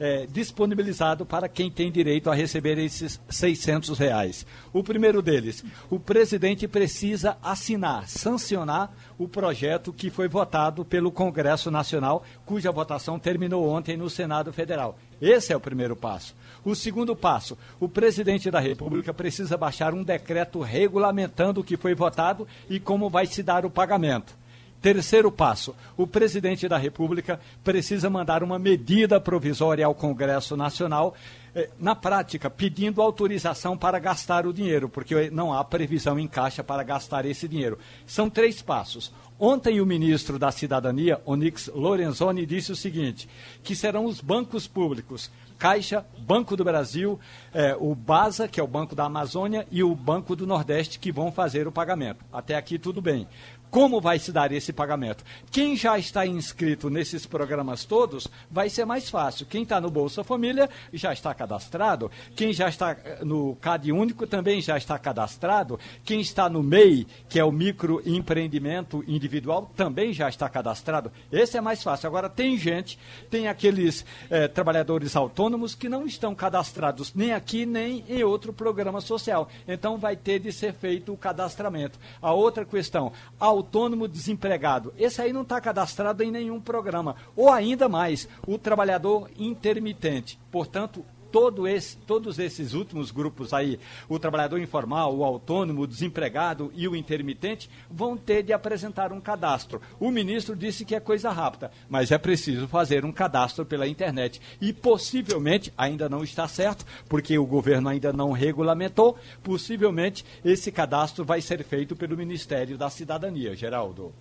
é, disponibilizado para quem tem direito a receber esses 600 reais. O primeiro deles, o presidente precisa assinar, sancionar o projeto que foi votado pelo Congresso Nacional, cuja votação terminou ontem no Senado Federal. Esse é o primeiro passo. O segundo passo, o presidente da República precisa baixar um decreto regulamentando o que foi votado e como vai se dar o pagamento. Terceiro passo: o presidente da República precisa mandar uma medida provisória ao Congresso Nacional, eh, na prática, pedindo autorização para gastar o dinheiro, porque não há previsão em caixa para gastar esse dinheiro. São três passos. Ontem, o ministro da Cidadania, Onyx Lorenzoni, disse o seguinte: que serão os bancos públicos Caixa, Banco do Brasil, eh, o BASA, que é o Banco da Amazônia, e o Banco do Nordeste, que vão fazer o pagamento. Até aqui tudo bem. Como vai se dar esse pagamento? Quem já está inscrito nesses programas todos, vai ser mais fácil. Quem está no Bolsa Família já está cadastrado. Quem já está eh, no CAD Único também já está cadastrado. Quem está no MEI, que é o microempreendimento individual, também já está cadastrado. Esse é mais fácil. Agora, tem gente, tem aqueles eh, trabalhadores autônomos que não estão cadastrados nem aqui nem em outro programa social. Então, vai ter de ser feito o cadastramento. A outra questão, ao autônomo desempregado. Esse aí não está cadastrado em nenhum programa. Ou ainda mais, o trabalhador intermitente. Portanto, todo esse, todos esses últimos grupos aí, o trabalhador informal, o autônomo, o desempregado e o intermitente, vão ter de apresentar um cadastro. O ministro disse que é coisa rápida, mas é preciso fazer um cadastro pela internet. E possivelmente, ainda não está certo, porque o governo ainda não regulamentou, possivelmente esse cadastro vai ser feito pelo Ministério da Cidadania, Geraldo.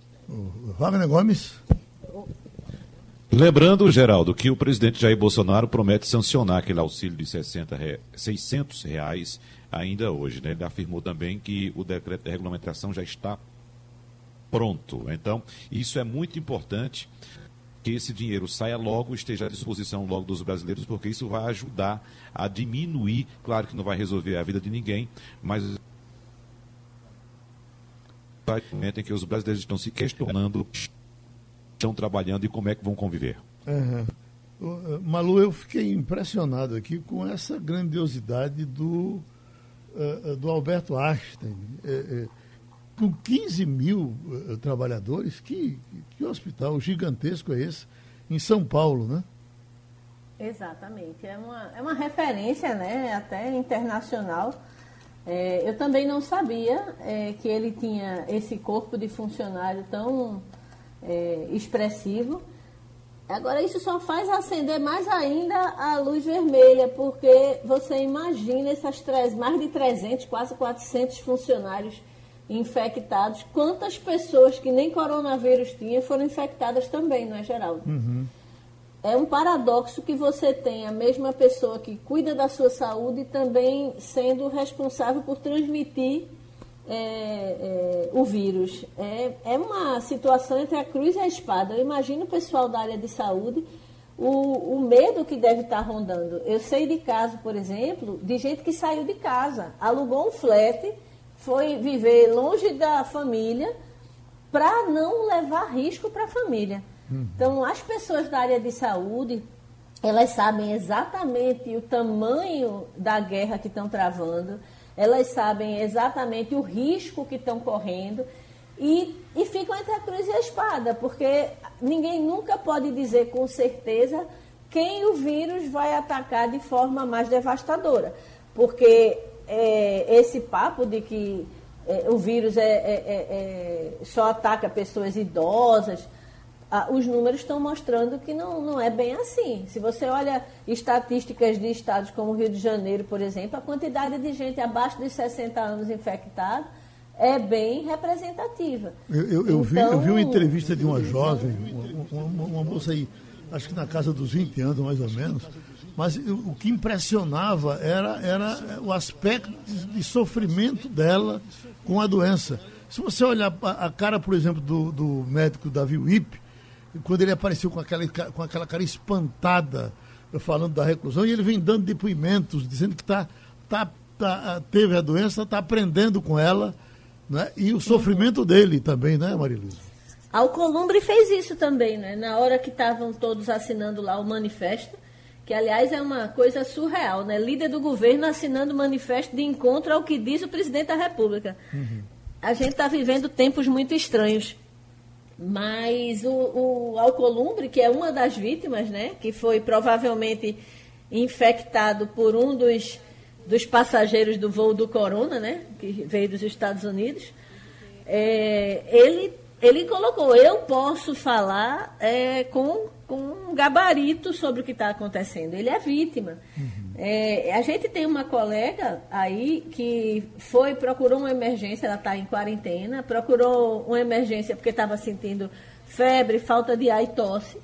Wagner Gomes. Lembrando, Geraldo, que o presidente Jair Bolsonaro promete sancionar aquele auxílio de 60 re... 600 reais ainda hoje. Né? Ele afirmou também que o decreto de regulamentação já está pronto. Então, isso é muito importante que esse dinheiro saia logo, esteja à disposição logo dos brasileiros, porque isso vai ajudar a diminuir, claro que não vai resolver a vida de ninguém, mas em que os brasileiros estão se questionando estão trabalhando e como é que vão conviver. Uhum. Malu, eu fiquei impressionado aqui com essa grandiosidade do, uh, do Alberto Einstein. É, é, com 15 mil uh, trabalhadores, que, que hospital gigantesco é esse? Em São Paulo, né? Exatamente. É uma, é uma referência, né, até internacional. É, eu também não sabia é, que ele tinha esse corpo de funcionário tão é, expressivo. Agora, isso só faz acender mais ainda a luz vermelha, porque você imagina essas mais de 300, quase 400 funcionários infectados, quantas pessoas que nem coronavírus tinha foram infectadas também, não é, Geraldo? Uhum. É um paradoxo que você tem a mesma pessoa que cuida da sua saúde também sendo responsável por transmitir é, é, o vírus. É, é uma situação entre a cruz e a espada. Eu imagino o pessoal da área de saúde, o, o medo que deve estar rondando. Eu sei de caso, por exemplo, de gente que saiu de casa, alugou um flat, foi viver longe da família para não levar risco para a família. Uhum. Então, as pessoas da área de saúde, elas sabem exatamente o tamanho da guerra que estão travando, elas sabem exatamente o risco que estão correndo e, e ficam entre a cruz e a espada, porque ninguém nunca pode dizer com certeza quem o vírus vai atacar de forma mais devastadora. Porque é, esse papo de que é, o vírus é, é, é, é só ataca pessoas idosas, ah, os números estão mostrando que não, não é bem assim. Se você olha estatísticas de estados como o Rio de Janeiro, por exemplo, a quantidade de gente abaixo de 60 anos infectada é bem representativa. Eu, eu, eu, então, vi, eu vi uma então, entrevista de uma jovem, uma, uma, uma, moça aí, acho que na casa dos 20 anos, mais ou menos, mas o que impressionava era, era o aspecto de, sofrimento dela com a doença. Se você olhar a, a cara, por exemplo, do, do médico Davi Wipp, quando ele apareceu com aquela, com aquela cara espantada, falando da reclusão, e ele vem dando depoimentos, dizendo que tá, tá, tá, teve a doença, está aprendendo com ela, né? e o sofrimento dele também, né, Mariluísa? Alcolumbre fez isso também, né? Na hora que estavam todos assinando lá o manifesto, que aliás é uma coisa surreal, né? Líder do governo assinando manifesto de encontro ao que diz o presidente da República. Uhum. A gente está vivendo tempos muito estranhos. Mas o, o Alcolumbre, que é uma das vítimas, né, que foi provavelmente infectado por um dos, dos passageiros do voo do Corona, né, que veio dos Estados Unidos, é, ele, ele colocou, eu posso falar é, com, com um gabarito sobre o que está acontecendo. Ele é vítima. Uhum. É, a gente tem uma colega aí que foi, procurou uma emergência, ela está em quarentena, procurou uma emergência porque estava sentindo febre, falta de ar e tosse.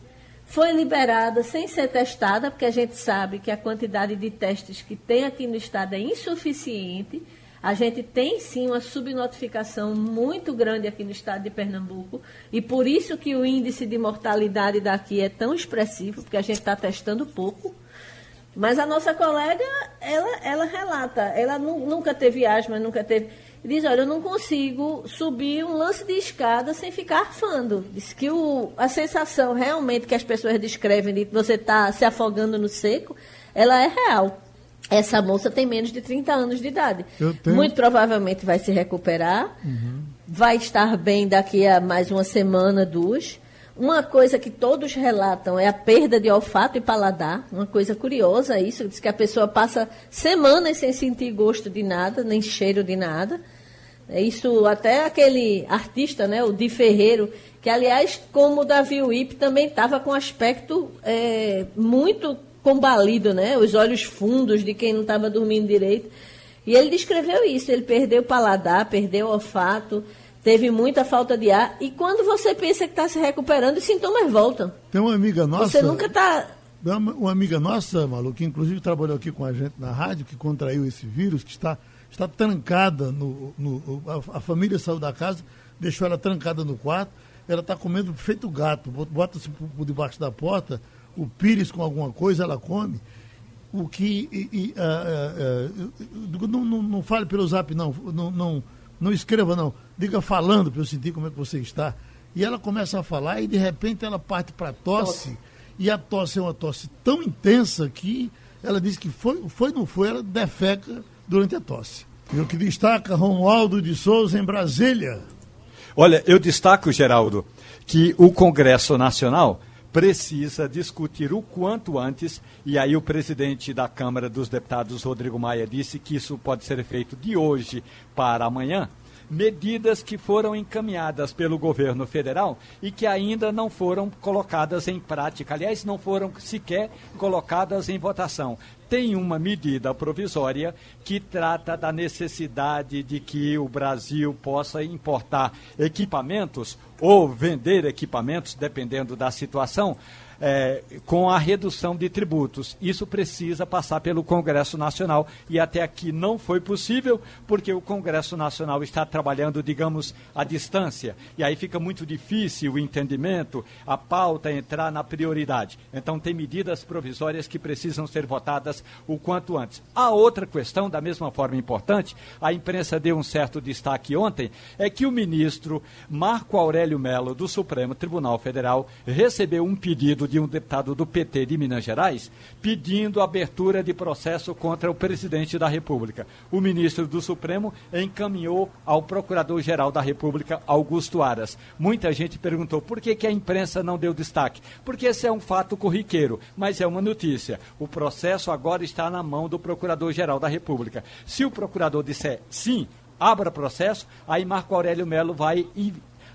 Foi liberada sem ser testada, porque a gente sabe que a quantidade de testes que tem aqui no estado é insuficiente. A gente tem sim uma subnotificação muito grande aqui no estado de Pernambuco e por isso que o índice de mortalidade daqui é tão expressivo, porque a gente está testando pouco. Mas a nossa colega, ela, ela relata, ela nunca teve asma, nunca teve. Diz, olha, eu não consigo subir um lance de escada sem ficar arfando. Diz que o, a sensação realmente que as pessoas descrevem de que você está se afogando no seco, ela é real. Essa moça tem menos de 30 anos de idade. Muito provavelmente vai se recuperar, uhum. vai estar bem daqui a mais uma semana, duas. Uma coisa que todos relatam é a perda de olfato e paladar. Uma coisa curiosa isso, diz que a pessoa passa semanas sem sentir gosto de nada, nem cheiro de nada. É isso até aquele artista, né, o Di Ferreiro, que aliás, como o Davi Wip, também estava com aspecto é, muito combalido, né, os olhos fundos de quem não estava dormindo direito. E ele descreveu isso, ele perdeu o paladar, perdeu o olfato, teve muita falta de ar. E quando você pensa que está se recuperando, os sintomas voltam. Tem uma amiga nossa. Você nunca está. Uma amiga nossa, Malu, que inclusive trabalhou aqui com a gente na rádio, que contraiu esse vírus, que está, está trancada no. no a, a família saiu da casa, deixou ela trancada no quarto. Ela está comendo feito gato, bota-se por, debaixo da porta, o pires com alguma coisa, ela come o que. E, e, uh, uh, uh, não, não, não, fale pelo zap, não. Não, não, não escreva, não. Diga falando para eu sentir como é que você está. E ela começa a falar e de repente ela parte para tosse. tosse. E a tosse é uma tosse tão intensa que ela diz que foi, foi não foi, ela defeca durante a tosse. E o que destaca Romualdo de Souza em Brasília. Olha, eu destaco, Geraldo, que o Congresso Nacional precisa discutir o quanto antes, e aí o presidente da Câmara dos Deputados, Rodrigo Maia, disse que isso pode ser feito de hoje para amanhã, medidas que foram encaminhadas pelo governo federal e que ainda não foram colocadas em prática. Aliás, não foram sequer colocadas em votação. Tem uma medida provisória que trata da necessidade de que o Brasil possa importar equipamentos ou vender equipamentos, dependendo da situação, é, com a redução de tributos. Isso precisa passar pelo Congresso Nacional e até aqui não foi possível porque o Congresso Nacional está trabalhando, digamos, à distância e aí fica muito difícil o entendimento, a pauta entrar na prioridade. Então tem medidas provisórias que precisam ser votadas o quanto antes. A outra questão, da mesma forma importante, a imprensa deu um certo destaque ontem, é que o ministro Marco Aurélio Melo do Supremo Tribunal Federal recebeu um pedido de um deputado do PT de Minas Gerais pedindo abertura de processo contra o presidente da República. O ministro do Supremo encaminhou ao Procurador-Geral da República, Augusto Aras. Muita gente perguntou por que, que a imprensa não deu destaque. Porque esse é um fato corriqueiro, mas é uma notícia. O processo agora está na mão do Procurador-Geral da República. Se o procurador disser sim, abra processo, aí Marco Aurélio Melo vai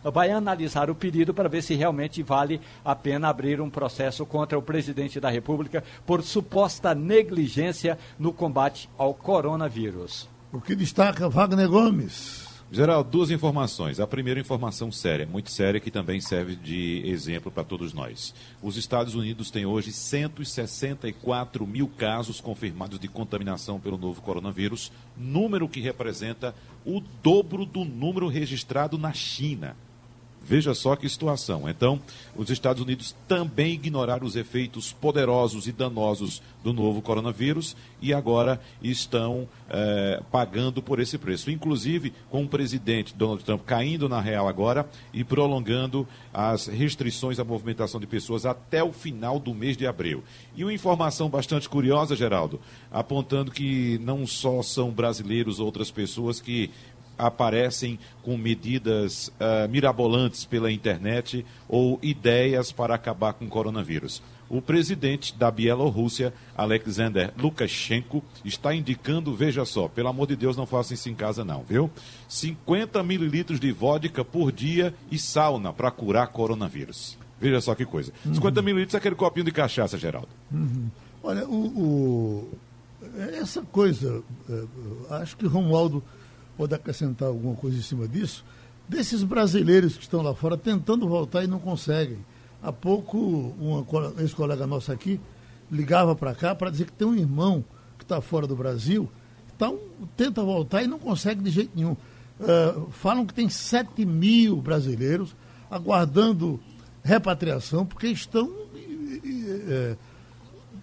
vai analisar o pedido para ver se realmente vale a pena abrir um processo contra o presidente da República por suposta negligência no combate ao coronavírus. O que destaca Wagner Gomes. Geral, duas informações. A primeira informação séria, muito séria, que também serve de exemplo para todos nós. Os Estados Unidos têm hoje 164 mil casos confirmados de contaminação pelo novo coronavírus, número que representa o dobro do número registrado na China. Veja só que situação. Então, os Estados Unidos também ignoraram os efeitos poderosos e danosos do novo coronavírus e agora estão é, pagando por esse preço. Inclusive, com o presidente Donald Trump caindo na real agora e prolongando as restrições à movimentação de pessoas até o final do mês de abril. E uma informação bastante curiosa, Geraldo, apontando que não só são brasileiros outras pessoas que aparecem com medidas uh, mirabolantes pela internet ou ideias para acabar com o coronavírus. O presidente da Bielorrússia, Alexander Lukashenko, está indicando, veja só, pelo amor de Deus, não façam isso em casa não, viu? 50 mililitros de vodka por dia e sauna para curar coronavírus. Veja só que coisa. Uhum. 50 mililitros é aquele copinho de cachaça, Geraldo. Uhum. Olha, o, o, essa coisa, eh, acho que Romualdo pode acrescentar alguma coisa em cima disso, desses brasileiros que estão lá fora tentando voltar e não conseguem. Há pouco, uma ex-colega nossa aqui ligava para cá para dizer que tem um irmão que está fora do Brasil, então tenta voltar e não consegue de jeito nenhum. Uh, falam que tem 7 mil brasileiros aguardando repatriação porque estão uh,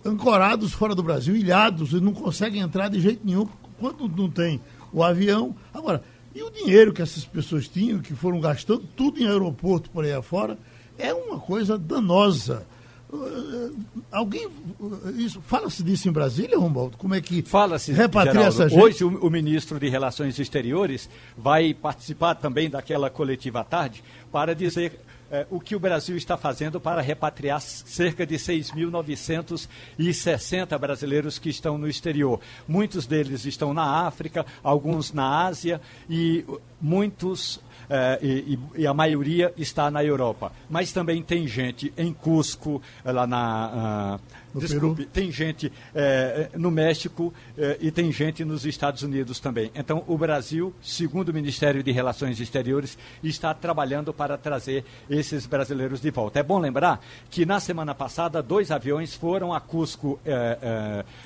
ancorados fora do Brasil, ilhados, e não conseguem entrar de jeito nenhum. Quando não tem o avião. Agora, e o dinheiro que essas pessoas tinham, que foram gastando tudo em aeroporto por aí afora, é uma coisa danosa. Uh, alguém uh, isso fala-se disso em Brasília, Romualdo? Como é que fala-se repatria essa gente? Hoje o, o, ministro de Relações Exteriores vai participar também daquela coletiva à tarde para dizer eh, o que o Brasil está fazendo para repatriar cerca de 6.960 brasileiros que estão no exterior. Muitos deles estão na África, alguns na Ásia e muitos eh, e, e, a maioria está na Europa. Mas também tem gente em Cusco, eh, lá na. Uh, desculpe, Peru. tem gente eh, no México e tem gente nos Estados Unidos também. Então, o Brasil, segundo o Ministério de Relações Exteriores, está trabalhando para trazer esses brasileiros de volta. É bom lembrar que na semana passada, dois aviões foram a Cusco,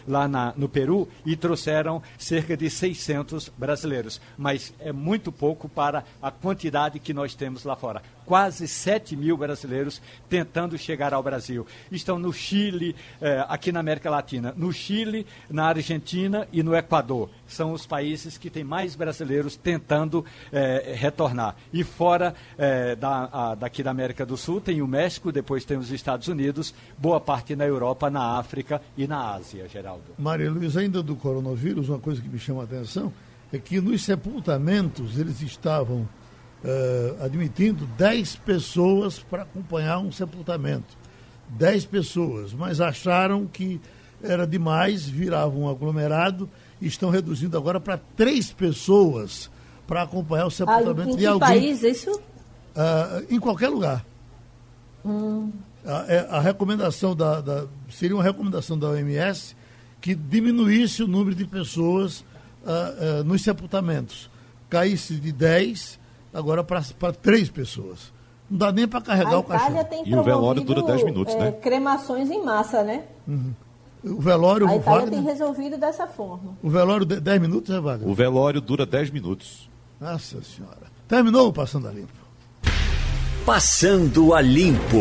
lá na, no Peru, e trouxeram cerca de 600 brasileiros. Mas é muito pouco para a quantidade que nós temos lá fora. Quase 7 mil brasileiros tentando chegar ao Brasil. Estão no Chile, eh, aqui na América Latina, no Chile, na Argentina e no Equador. São os países que têm mais brasileiros tentando eh, retornar. E fora eh, da, a, daqui da América do Sul tem o México, depois tem os Estados Unidos, boa parte na Europa, na África e na Ásia, Geraldo. Maria Luiz, ainda do coronavírus, uma coisa que me chama a atenção é que nos sepultamentos eles estavam uh, admitindo 10 pessoas para acompanhar um sepultamento. 10 pessoas, mas acharam que era demais, viravam um aglomerado e estão reduzindo agora para três pessoas para acompanhar o sepultamento ah, em de alguém. país isso? Uh, em qualquer lugar. Hum. A, a, recomendação da, da, seria uma recomendação da OMS que diminuísse o número de pessoas uh, uh, nos sepultamentos. Caísse de 10 agora para três pessoas. Não dá nem para carregar o caixão. Tem e o velório dura 10 minutos, é, né? Cremações em massa, né? Uhum. O velório. A o Itália Wagner, tem resolvido dessa forma. O velório, 10 minutos, é, Wagner? O velório dura 10 minutos. Nossa Senhora. Terminou o Passando a Limpo. Passando a Limpo.